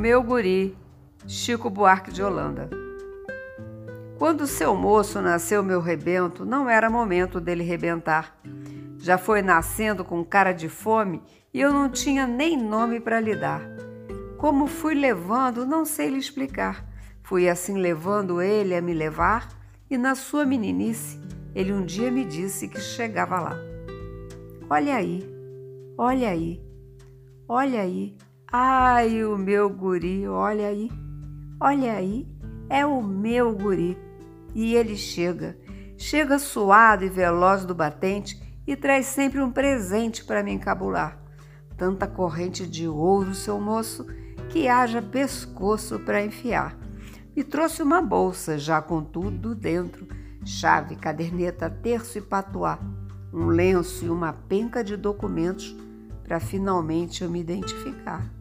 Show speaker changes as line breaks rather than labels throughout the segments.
meu guri, Chico Buarque de Holanda. Quando seu moço nasceu meu rebento, não era momento dele rebentar. Já foi nascendo com cara de fome e eu não tinha nem nome para lhe dar. Como fui levando, não sei lhe explicar. Fui assim levando ele a me levar, e na sua meninice, ele um dia me disse que chegava lá. Olha aí, olha aí, olha aí, ai o meu guri, olha aí, olha aí, é o meu guri. E ele chega, chega suado e veloz do batente e traz sempre um presente para me encabular. Tanta corrente de ouro, seu moço, que haja pescoço para enfiar. Me trouxe uma bolsa já com tudo dentro: chave, caderneta, terço e patuá, um lenço e uma penca de documentos para finalmente eu me identificar.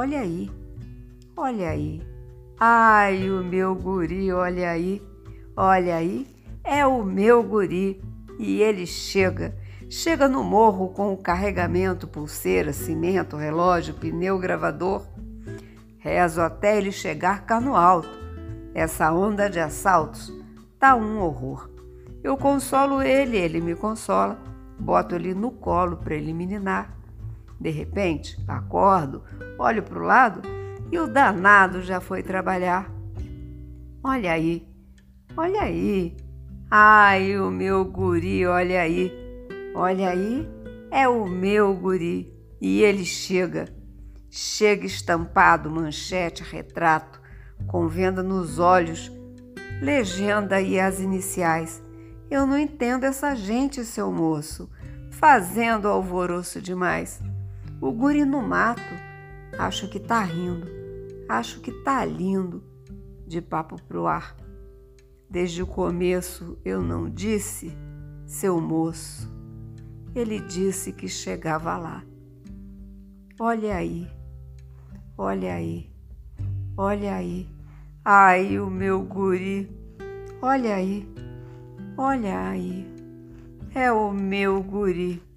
Olha aí, olha aí. Ai, o meu guri, olha aí. Olha aí, é o meu guri e ele chega. Chega no morro com o carregamento, pulseira, cimento, relógio, pneu, gravador. Rezo até ele chegar cá no alto. Essa onda de assaltos tá um horror. Eu consolo ele, ele me consola. Boto ele no colo para ele meninar. De repente, acordo, olho para o lado e o danado já foi trabalhar. Olha aí, Olha aí. Ai, o meu guri, olha aí. Olha aí, é o meu guri. E ele chega. Chega estampado, manchete, retrato, com venda nos olhos, legenda e as iniciais. Eu não entendo essa gente, seu moço, fazendo alvoroço demais. O guri no mato, acho que tá rindo, acho que tá lindo, de papo pro ar. Desde o começo eu não disse, seu moço. Ele disse que chegava lá. Olha aí, olha aí, olha aí. Ai, o meu guri. Olha aí, olha aí. É o meu guri.